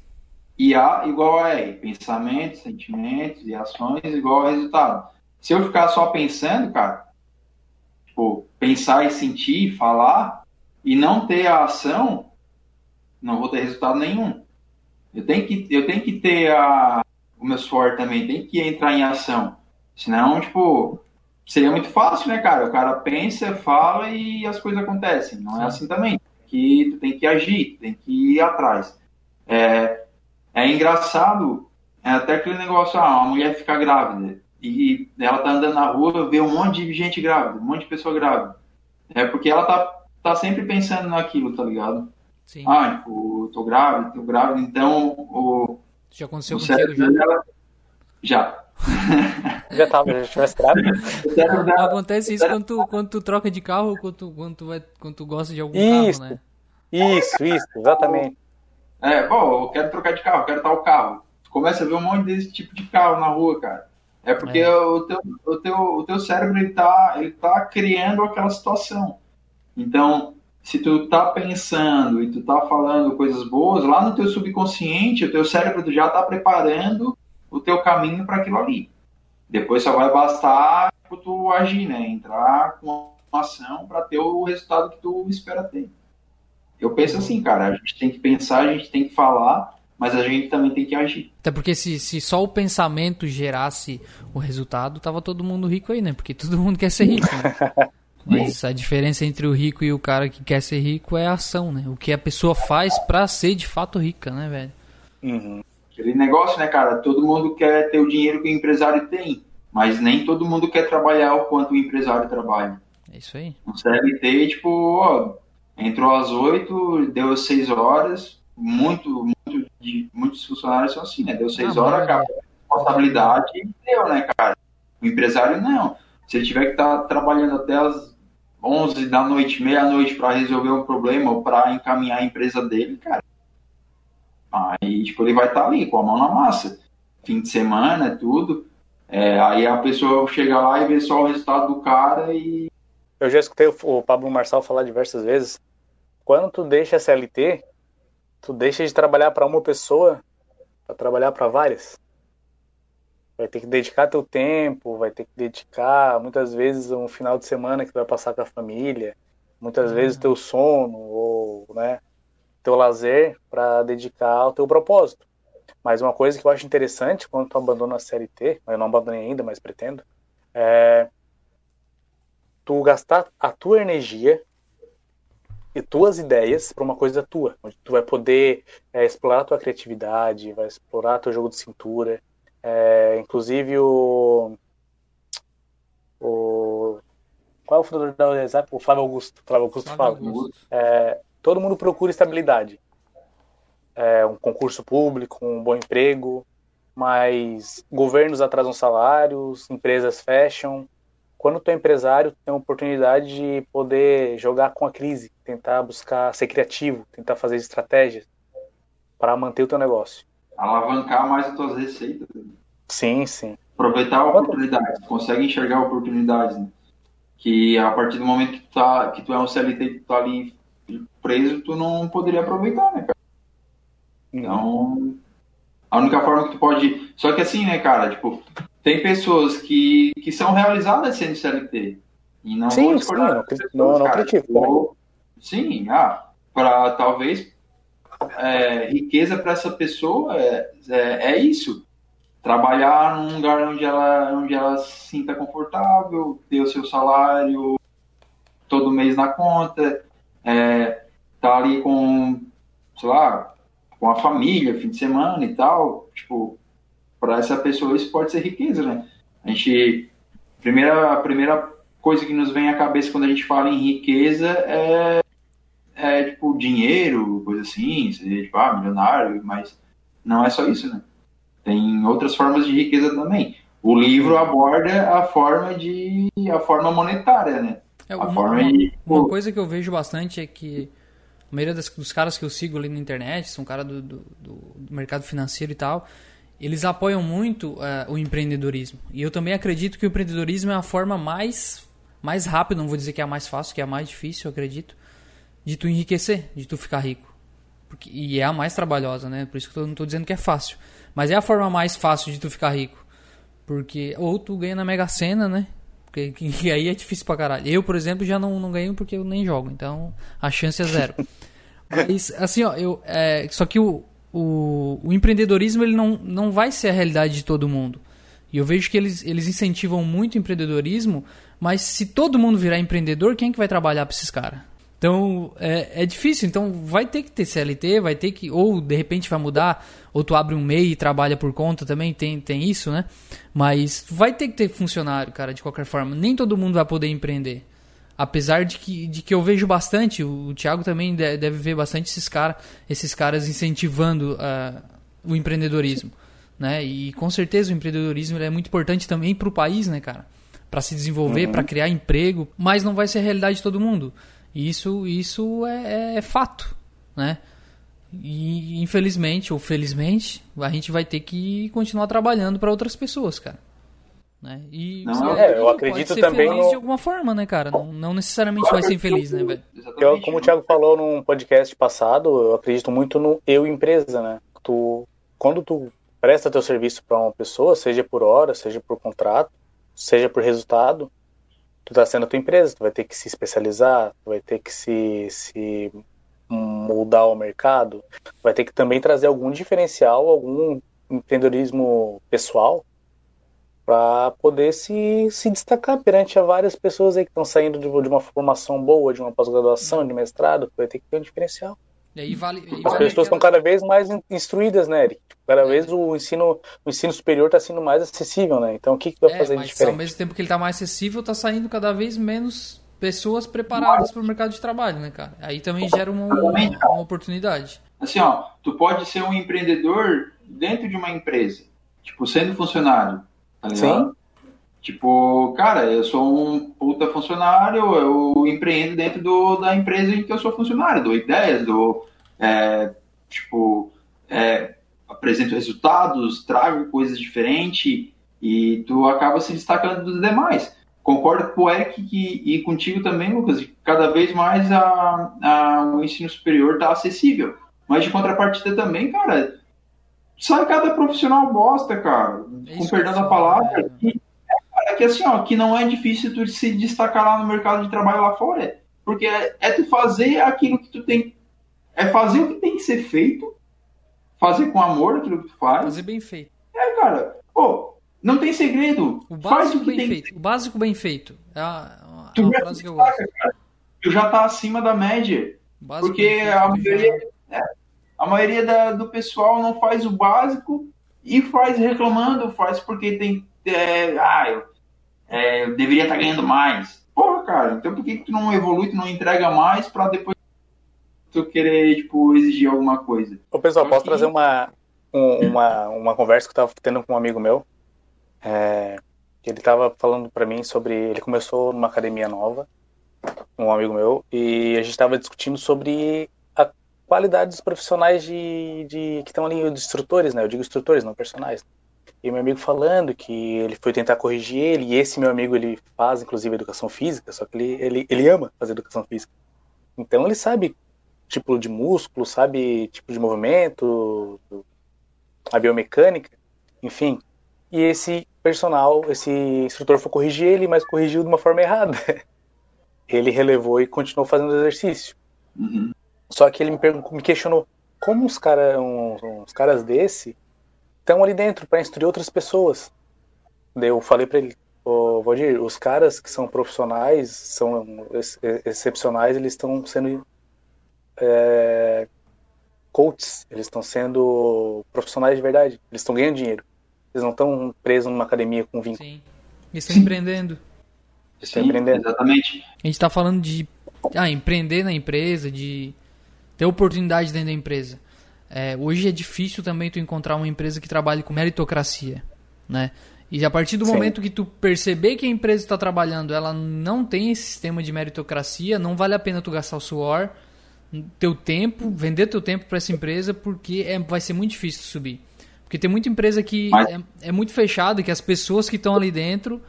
e A igual a R. Pensamentos, sentimentos e ações igual a resultado. Se eu ficar só pensando, cara, tipo, pensar e sentir, falar, e não ter a ação, não vou ter resultado nenhum. Eu tenho que, eu tenho que ter a, o meu suor também, tem que entrar em ação. Senão, tipo, seria muito fácil, né, cara? O cara pensa, fala e as coisas acontecem. Não é assim também. Que tu tem que agir, tem que ir atrás. É, é engraçado, é até aquele negócio, ah, uma mulher fica grávida e ela tá andando na rua, vê um monte de gente grávida, um monte de pessoa grávida. É porque ela tá, tá sempre pensando naquilo, tá ligado? Sim. Ah, tipo, tô grávida, tô grávida, então o, Já aconteceu o contigo cérebro já? dela. Já. Já tava, já tivesse cérebro dela Acontece isso quando tu, quando tu troca de carro ou quando tu, quando tu, vai, quando tu gosta de algum Isso. carro, né? Isso, isso, exatamente. É, bom, eu quero trocar de carro, eu quero tal carro. Tu começa a ver um monte desse tipo de carro na rua, cara. É porque É. O, teu, o, teu, o teu cérebro ele tá, ele tá criando aquela situação. Então, se tu tá pensando e tu tá falando coisas boas, lá no teu subconsciente, o teu cérebro já tá preparando o teu caminho para aquilo ali. Depois só vai bastar tu agir, né? Entrar com ação para ter o resultado que tu espera ter. Eu penso assim, cara, a gente tem que pensar, a gente tem que falar, mas a gente também tem que agir. Até porque se, se só o pensamento gerasse o resultado, tava todo mundo rico aí, né? Porque todo mundo quer ser rico, né? Mas a diferença entre o rico e o cara que quer ser rico é a ação, né? O que a pessoa faz pra ser de fato rica, né, velho? Uhum. Aquele negócio, né, cara? Todo mundo quer ter o dinheiro que o empresário tem, mas nem todo mundo quer trabalhar o quanto o empresário trabalha. É isso aí. Um CLT, tipo, ó, entrou às oito, deu às seis horas, muito, muito de, muitos funcionários são assim, né? Deu seis Ah, horas, mano. cara, responsabilidade deu, né, cara? O empresário não. Se ele tiver que estar trabalhando até as 11 da noite, meia-noite para resolver um problema ou para encaminhar a empresa dele, cara, aí, tipo, ele vai estar ali com a mão na massa. Fim de semana, tudo. É, aí a pessoa chega lá e vê só o resultado do cara e Eu já escutei o o Pablo Marçal falar diversas vezes. Quando tu deixa a CLT, tu deixa de trabalhar para uma pessoa para trabalhar para várias. Vai ter que dedicar teu tempo, vai ter que dedicar muitas vezes um final de semana que tu vai passar com a família, muitas vezes teu sono ou, né, teu lazer para dedicar ao teu propósito. Mas uma coisa que eu acho interessante quando tu abandona a CLT, eu não abandonei ainda, mas pretendo, é tu gastar a tua energia e tuas ideias para uma coisa tua, onde tu vai poder é, explorar a tua criatividade, vai explorar teu jogo de cintura, é, inclusive o, o qual é o fundador da WhatsApp? O Flávio Augusto. Flávio Augusto Flávio fala. Augusto. Todo mundo procura estabilidade, É, um concurso público, um bom emprego, mas governos atrasam salários, empresas fecham, quando tu é empresário, tu tem a oportunidade de poder jogar com a crise, tentar buscar ser criativo, tentar fazer estratégias para manter o teu negócio. Alavancar mais as tuas receitas. Sim, sim. Aproveitar oportunidades, consegue enxergar oportunidades. Né? Que a partir do momento que tu, tá, que tu é um CLT que tu tá ali preso, tu não poderia aproveitar, né, cara? Então, a única forma que tu pode. Só que assim, né, cara, tipo, tem pessoas que, que são realizadas sendo CLT. E não sim, vou sim, pessoas, não, não cara, tipo, Sim, ah, para talvez é, riqueza para essa pessoa é, é, é, isso. Trabalhar num lugar onde ela, onde ela se sinta confortável, ter o seu salário todo mês na conta, é, tá ali com, sei lá, com a família, fim de semana e tal, tipo, para essa pessoa isso pode ser riqueza, né? A gente, primeira, a primeira coisa que nos vem à cabeça quando a gente fala em riqueza é, é tipo dinheiro, coisa assim, seja tipo, ah, milionário, mas não é só isso, né? Tem outras formas de riqueza também. O livro aborda a forma de a forma monetária, né? É, uma, forma de, uma coisa que eu vejo bastante é que a maioria das, dos caras que eu sigo ali na internet, são caras do, do, do, mercado financeiro e tal, eles apoiam muito uh, o empreendedorismo. E eu também acredito que o empreendedorismo é a forma mais, mais rápida, não vou dizer que é a mais fácil, que é a mais difícil, eu acredito, de tu enriquecer, de tu ficar rico. Porque, e é a mais trabalhosa, né? Por isso que eu não estou dizendo que é fácil. Mas é a forma mais fácil de tu ficar rico. Porque ou tu ganha na Mega Sena, né? Porque que, aí é difícil pra caralho. Eu, por exemplo, já não, não ganho porque eu nem jogo. Então a chance é zero. Mas, assim, ó, eu, é, só que o, o, o, empreendedorismo ele não, não vai ser a realidade de todo mundo. E eu vejo que eles, eles incentivam muito o empreendedorismo, mas se todo mundo virar empreendedor, quem é que vai trabalhar para esses caras? Então é, é difícil, então vai ter que ter CLT, vai ter que, ou de repente vai mudar, ou tu abre um MEI e trabalha por conta também, tem, tem isso, né? Mas vai ter que ter funcionário, cara, de qualquer forma. Nem todo mundo vai poder empreender. Apesar de que, de que eu vejo bastante, o, o Thiago também deve ver bastante esses, cara, esses caras incentivando uh, o empreendedorismo. Né? E com certeza o empreendedorismo é muito importante também para o país, né, cara? Para se desenvolver, uhum. para criar emprego, mas não vai ser a realidade de todo mundo. Isso, isso é, é, é fato, né? E infelizmente ou felizmente, a gente vai ter que continuar trabalhando para outras pessoas, cara. Né? E não, é, eu acredito pode ser também feliz no... de alguma forma, né, cara? Não, não necessariamente vai ser infeliz, né, velho? Eu, como o Thiago falou num podcast passado, eu acredito muito no eu empresa, né? Tu, quando tu presta teu serviço para uma pessoa, seja por hora, seja por contrato, seja por resultado, tu tá sendo a tua empresa, tu vai ter que se especializar, tu vai ter que se, se moldar ao mercado, tu vai ter que também trazer algum diferencial, algum empreendedorismo pessoal para poder se, se destacar perante a várias pessoas aí que estão saindo de, de, uma formação boa, de uma pós-graduação, de mestrado, vai ter que ter um diferencial. E aí vale, e As pessoas estão cada vez mais instruídas, né, Eric? Cada é. vez o ensino, o ensino superior está sendo mais acessível, né? Então o que, que vai é, fazer mas diferente? Ao mesmo tempo que ele está mais acessível, está saindo cada vez menos pessoas preparadas para o mercado de trabalho, né, cara? Aí também gera uma, uma oportunidade. Assim, ó, tu pode ser um empreendedor dentro de uma empresa, tipo, sendo funcionário, tá? Sim. Tipo, cara, eu sou um puta funcionário, eu empreendo dentro do, da empresa em que eu sou funcionário, dou ideias, dou, é, tipo, é, apresento resultados, trago coisas diferentes e tu acaba se destacando dos demais. Concordo com o Eric que, e contigo também, Lucas, cada vez mais a, a, o ensino superior está acessível. Mas de contrapartida também, cara, sai cada profissional bosta, cara, é com perdão da palavra. É. Que, é, que assim, ó, que não é difícil tu se destacar lá no mercado de trabalho lá fora. Porque é, é tu fazer aquilo que tu tem. É fazer o que tem que ser feito, fazer com amor aquilo que tu faz. Fazer bem feito. É, cara. Pô, não tem segredo. O Faz o que bem tem feito. O básico bem feito. É a, é uma frase que eu gosto. Cara. Tu já tá acima da média. porque a maioria, é, a maioria da, do pessoal não faz o básico e faz reclamando, faz porque tem. É, ah, eu, é, eu deveria estar tá ganhando mais. Porra, cara, então por que tu não evolui, tu não entrega mais pra depois tu querer, tipo, exigir alguma coisa? Ô, pessoal, posso trazer uma, uma, uma conversa que eu tava tendo com um amigo meu? É, ele estava falando para mim sobre. Ele começou numa academia nova, um amigo meu, e a gente estava discutindo sobre qualidade dos profissionais de, de que estão ali, os instrutores, né? Eu digo instrutores, não personagens. E meu amigo falando que ele foi tentar corrigir ele, e esse meu amigo ele faz inclusive educação física, só que ele, ele, ele ama fazer educação física. Então ele sabe tipo de músculo, sabe tipo de movimento, a biomecânica, enfim. E esse personal, esse instrutor foi corrigir ele, mas corrigiu de uma forma errada. Ele relevou e continuou fazendo o exercício. Uhum. Só que ele me, me questionou como uns, cara, uns, uns caras desse estão ali dentro para instruir outras pessoas. Daí eu falei para ele, ô Valdir, os caras que são profissionais, são ex excepcionais, eles estão sendo é, coaches, eles estão sendo profissionais de verdade, eles estão ganhando dinheiro. Eles não estão presos numa academia com vínculo. Sim. Eles estão empreendendo. Estão empreendendo. Exatamente. A gente está falando de ah, empreender na empresa, de ter oportunidade dentro da empresa. É, hoje é difícil também tu encontrar uma empresa que trabalhe com meritocracia, né? E a partir do Sim. momento que tu perceber que a empresa está trabalhando, ela não tem esse sistema de meritocracia, não vale a pena tu gastar o suor, teu tempo, vender teu tempo para essa empresa, porque é, vai ser muito difícil subir. Porque tem muita empresa que Mas- é, é muito fechada, que as pessoas que estão ali dentro,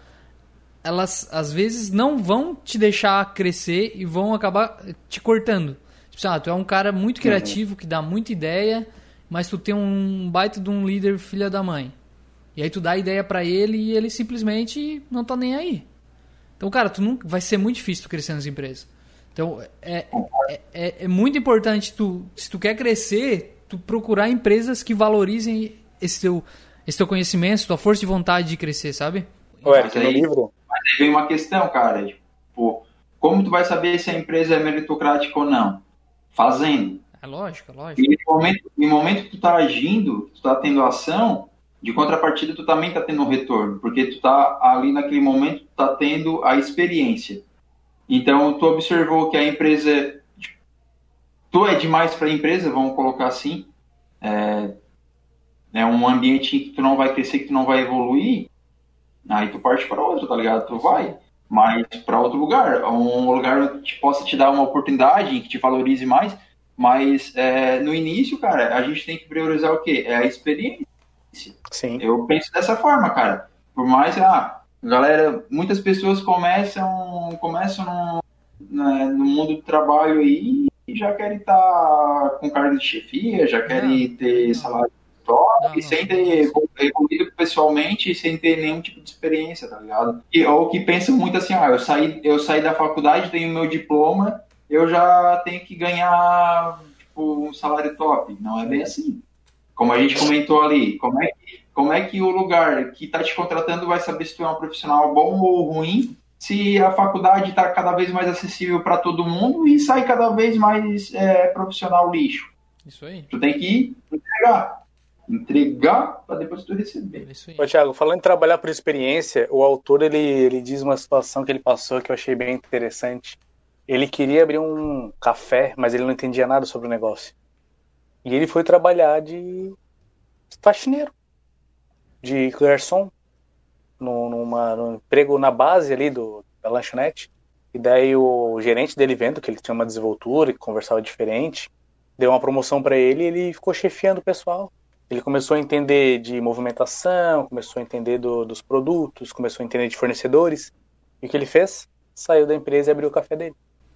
elas às vezes não vão te deixar crescer e vão acabar te cortando. Ah, tu é um cara muito criativo, que dá muita ideia, mas tu tem um baita de um líder filha da mãe. E aí tu dá a ideia pra ele e ele simplesmente não tá nem aí. Então, cara, tu nunca, vai ser muito difícil tu crescer nas empresas. Então, é, é, é, é muito importante tu, se tu quer crescer, tu procurar empresas que valorizem esse teu, esse teu conhecimento, tua força de vontade de crescer, sabe? Ô, Eric, Mas no livro, Aí vem uma questão, cara. Tipo, como tu vai saber se a empresa é meritocrática ou não? Fazendo. É lógico, é lógico. E no momento, no momento que tu tá agindo, tu tá tendo ação, de contrapartida tu também tá tendo um retorno, porque tu tá ali naquele momento, tu tá tendo a experiência. Então, tu observou que a empresa, tipo, tu é demais para a empresa, vamos colocar assim, é, é um ambiente em que tu não vai crescer, que tu não vai evoluir, aí tu parte para outro, tá ligado? Tu vai, mas para outro lugar, um lugar que possa te dar uma oportunidade, que te valorize mais, mas é, no início, cara, a gente tem que priorizar o quê? É a experiência. sim. Eu penso dessa forma, cara. Por mais, ah, galera, muitas pessoas começam, começam no, né, no mundo do trabalho aí e já querem estar com cargo de chefia, já querem ter salário Não, não. sem ter evoluído pessoalmente e sem ter nenhum tipo de experiência, tá ligado? E, ou que pensam muito assim, ah, eu saí, eu saí da faculdade, tenho meu diploma, eu já tenho que ganhar tipo, um salário top. Não é bem assim. Como a gente comentou ali, como é que, como é que o lugar que está te contratando vai saber se tu é um profissional bom ou ruim, se a faculdade está cada vez mais acessível para todo mundo e sai cada vez mais é, profissional lixo. Isso aí. Tu tem que entregar. Entregar para depois tu receber. É isso aí. Ô, Thiago, falando em trabalhar por experiência, o autor ele, ele diz uma situação que ele passou que eu achei bem interessante. Ele queria abrir um café, mas ele não entendia nada sobre o negócio. E ele foi trabalhar de faxineiro, de garçom, no, numa, num emprego na base ali do, da lanchonete. E daí o gerente dele vendo que ele tinha uma desenvoltura, que conversava diferente, deu uma promoção para ele e ele ficou chefiando o pessoal. Ele começou a entender de movimentação, começou a entender do- dos produtos, começou a entender de fornecedores. E o que ele fez? Saiu da empresa e abriu o café dele.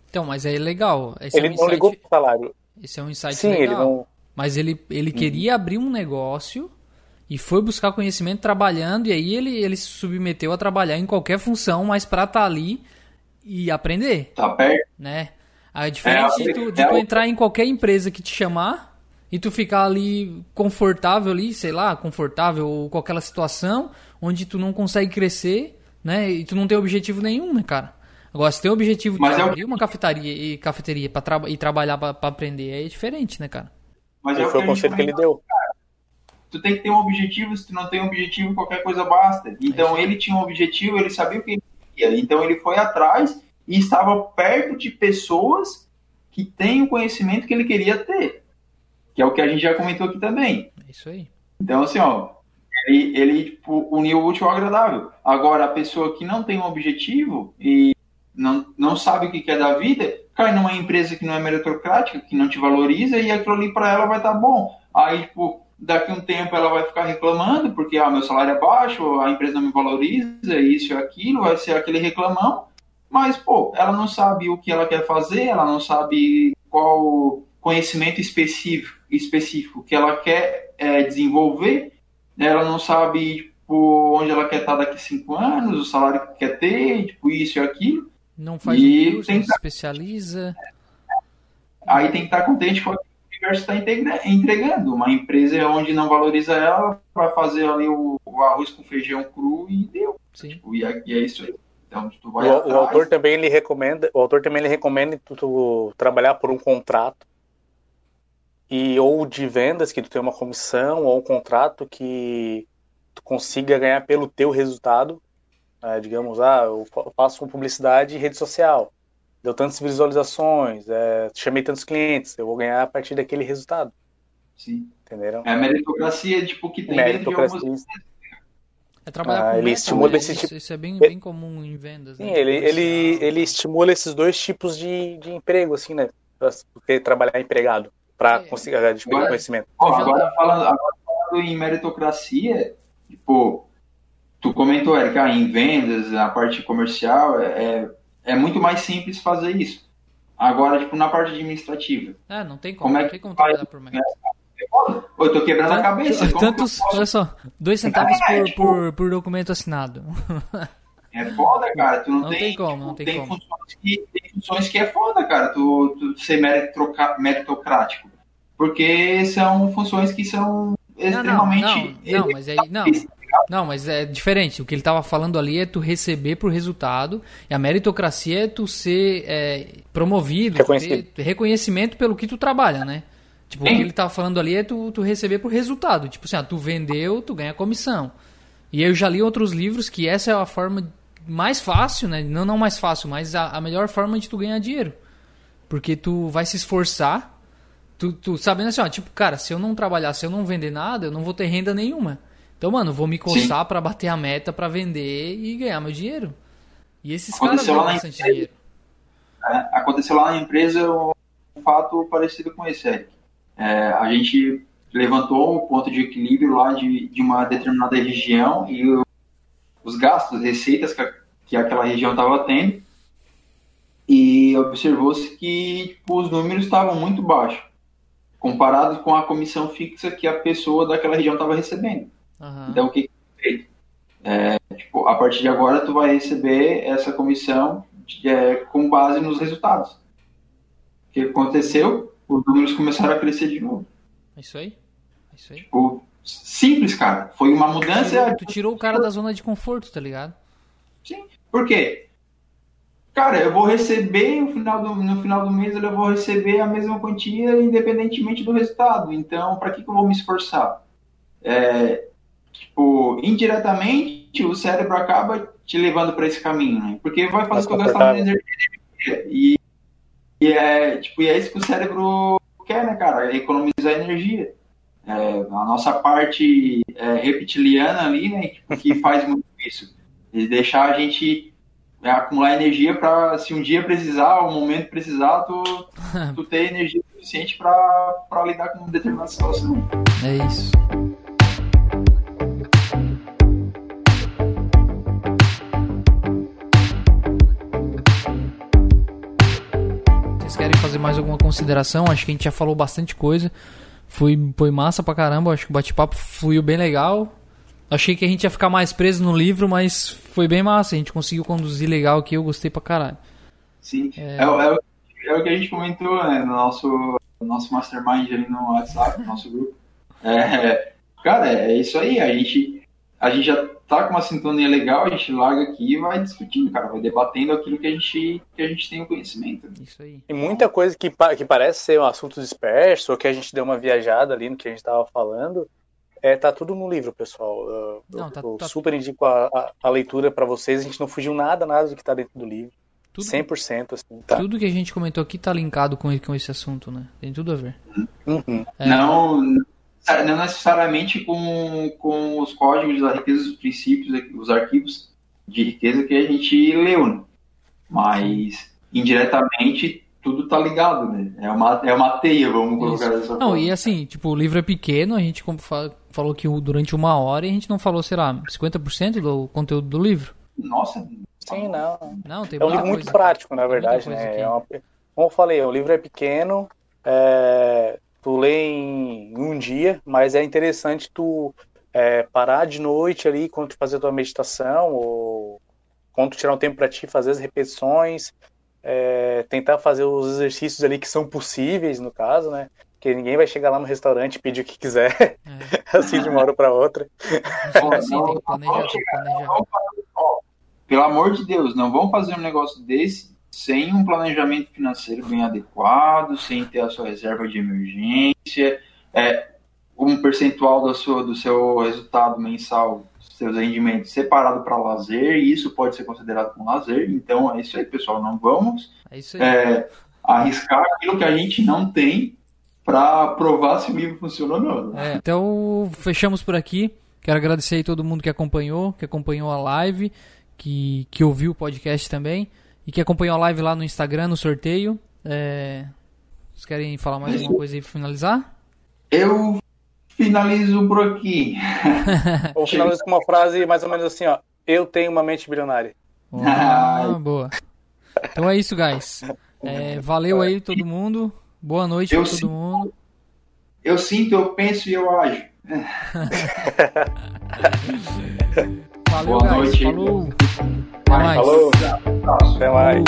Então, mas é legal. Esse ele é um não insight, ligou pro salário. Esse é um insight Sim, legal. ele não. Mas ele, ele queria abrir um negócio e foi buscar conhecimento trabalhando, e aí ele, ele se submeteu a trabalhar em qualquer função, mas pra estar ali e aprender, Tá perto? né? A diferente É, de, tu, de é tu o- entrar em qualquer empresa que te chamar e tu ficar ali confortável ali, sei lá, confortável ou com aquela situação onde tu não consegue crescer, né? E tu não tem objetivo nenhum, né, cara? Agora, se tem o objetivo de é o- abrir uma cafetaria e cafeteria para traba e trabalhar pra pra aprender, aí é diferente, né, cara? Mas é o foi o conselho que ele deu. tu tem que ter um objetivo, se tu não tem um objetivo, qualquer coisa basta. Então ele tinha um objetivo, ele sabia o que ele queria. Então ele foi atrás e estava perto de pessoas que têm o conhecimento que ele queria ter. Que é o que a gente já comentou aqui também. É isso aí. Então, assim, ó, Ele, ele tipo, uniu o útil ao agradável. Agora, a pessoa que não tem um objetivo e não, não sabe o que quer da vida, cai numa empresa que não é meritocrática, que não te valoriza, e aquilo ali para ela vai estar tá bom. Aí, tipo, daqui a um tempo ela vai ficar reclamando, porque ah, meu salário é baixo, a empresa não me valoriza, isso e aquilo, vai ser aquele reclamão. Mas, pô, ela não sabe o que ela quer fazer, ela não sabe qual conhecimento específico, específico que ela quer é, desenvolver, ela não sabe tipo, onde ela quer estar daqui a cinco anos, o salário que quer ter, tipo, isso e aquilo. Não faz e curso, tem se especializa. Aí tem que estar contente com o que o universo está entregando. Uma empresa onde não valoriza ela, vai fazer ali o, o arroz com feijão cru e deu. Sim. Tipo, e, é, e é isso aí. Então, o, o, autor também ele recomenda, o autor também ele recomenda tu, tu, trabalhar por um contrato e ou de vendas que tu tem uma comissão ou um contrato que tu consiga ganhar pelo teu resultado. É, digamos, ah, eu faço publicidade em rede social, deu tantas visualizações, é, chamei tantos clientes, eu vou ganhar a partir daquele resultado. Sim. Entenderam? É a meritocracia, tipo, que tem meritocracia. de algumas é trabalhar ah, com ele meta, estimula esse isso, tipo... isso é bem, bem comum em vendas. Sim, né? ele, ele, ele estimula esses dois tipos de, de emprego, assim, né? Pra trabalhar empregado, para é. conseguir adquirir agora, conhecimento. Ó, agora, falando, agora falando em meritocracia, tipo, tu comentou, Eric, ah, em vendas, a parte comercial, é, é, é muito mais simples fazer isso. Agora, tipo, na parte administrativa. Ah, não tem como, como é não tem como trabalhar por meta. Eu tô quebrando a cabeça. Tantos, olha só, dois centavos é, por, tipo, por, por, documento assinado. É foda, cara. Tu não, não tem, tem como, tipo, não tem, tem como. Funções que, tem funções que é foda, cara, tu, tu ser meritocrático. Porque são funções que são extremamente. Não, não, não, mas aí. Não. Não, mas é diferente. O que ele estava falando ali é tu receber por resultado. E a meritocracia é tu ser é, promovido, ter reconhecimento pelo que tu trabalha, né? Tipo, o que ele tava falando ali é tu, tu receber por resultado. Tipo assim, ah, tu vendeu, tu ganha comissão. E eu já li outros livros que essa é a forma mais fácil, né? Não, não mais fácil, mas a, a melhor forma de tu ganhar dinheiro. Porque tu vai se esforçar, tu, tu sabendo assim, ó, tipo, cara, se eu não trabalhar, se eu não vender nada, eu não vou ter renda nenhuma. Então, mano, vou me coçar para bater a meta para vender e ganhar meu dinheiro. E esses aconteceu caras ganham bastante empresa, dinheiro. É, aconteceu lá na empresa um fato parecido com esse, Eric. É, a gente levantou um ponto de equilíbrio lá de, de uma determinada região e o, os gastos, receitas que, que aquela região estava tendo e observou-se que tipo, os números estavam muito baixos comparados com a comissão fixa que a pessoa daquela região estava recebendo. Uhum. Então, o que feito? É, tipo, a partir de agora, tu vai receber essa comissão de, é, com base nos resultados. O que aconteceu? os números começaram a crescer de novo. Isso aí. Isso aí. Tipo, simples, cara. Foi uma mudança. Tu tirou, tu tirou o cara da zona de conforto, tá ligado? Sim. Por quê? Cara, eu vou receber no final do, no final do mês, eu vou receber a mesma quantia independentemente do resultado. Então, para que, que eu vou me esforçar? É, tipo, indiretamente, o cérebro acaba te levando para esse caminho, né? Porque vai fazer tu gastar mais energia. E e é, tipo, e é isso que o cérebro quer, né, cara? É economizar energia. É, a nossa parte é, reptiliana ali, né, que faz muito isso. E deixar a gente é, acumular energia para, se um dia precisar, um momento precisar, tu, tu ter energia suficiente para lidar com determinada situação. É isso. querem fazer mais alguma consideração? Acho que a gente já falou bastante coisa. Foi, foi massa pra caramba. Acho que o bate-papo fluiu bem legal. Achei que a gente ia ficar mais preso no livro, mas foi bem massa. A gente conseguiu conduzir legal aqui. Eu gostei pra caralho. Sim. É, é, é, é o que a gente comentou né, no nosso, no nosso mastermind ali no WhatsApp, no nosso grupo. É, cara, é isso aí. A gente, a gente já tá com uma sintonia legal, a gente larga aqui e vai discutindo, cara, vai debatendo aquilo que a gente, que a gente tem o conhecimento. Isso aí. Tem muita coisa que, que parece ser um assunto disperso, ou que a gente deu uma viajada ali no que a gente estava falando. É, tá tudo no livro, pessoal. Eu, não, tá, eu tá... super indico a, a, a leitura para vocês. A gente não fugiu nada, nada do que tá dentro do livro. Tudo, 100%. Assim, tá. Tudo que a gente comentou aqui tá linkado com, com esse assunto, né? Tem tudo a ver. Uhum. É... Não, não necessariamente com, com os códigos da riqueza, os princípios, os arquivos de riqueza que a gente leu, né? Mas indiretamente tudo tá ligado, né? É uma, é uma teia, vamos colocar Isso. dessa não, forma. Não, e assim, tipo, o livro é pequeno, a gente falou que durante uma hora e a gente não falou, sei lá, 50% do conteúdo do livro. Nossa. Sim, não. Não, tem é um livro muito prático, na verdade, né? É uma, como eu falei, o livro é pequeno, é, tu lê em um dia, mas é interessante tu é, parar de noite ali quando tu fazer a tua meditação ou quando tu tirar um tempo para ti fazer as repetições, é, tentar fazer os exercícios ali que são possíveis, no caso, né? Porque ninguém vai chegar lá no restaurante e pedir o que quiser, é. assim de uma hora para outra. Sim, tem que planejar, tem que planejar. Pelo amor de Deus, não vão fazer um negócio desse sem um planejamento financeiro bem adequado, sem ter a sua reserva de emergência, é, um percentual do seu, do seu resultado mensal seus rendimentos separado para lazer, e isso pode ser considerado como lazer. Então é isso aí, pessoal. Não vamos é é, arriscar aquilo que a gente não tem para provar se o livro funciona ou não. É, então fechamos por aqui. Quero agradecer aí todo mundo que acompanhou, que acompanhou a live, que, que ouviu o podcast também e que acompanhou a live lá no Instagram, no sorteio. É... Vocês querem falar mais alguma coisa aí para finalizar? Eu finalizo por aqui. Ou finalizo com uma frase mais ou menos assim, ó. Eu tenho uma mente bilionária. Ah, boa. Então é isso, guys. É, valeu aí todo mundo. Boa noite para todo mundo. Eu sinto, eu penso e eu ajo. Valeu, Boa guys. Noite. Falou. Até mais. Falou. Até mais.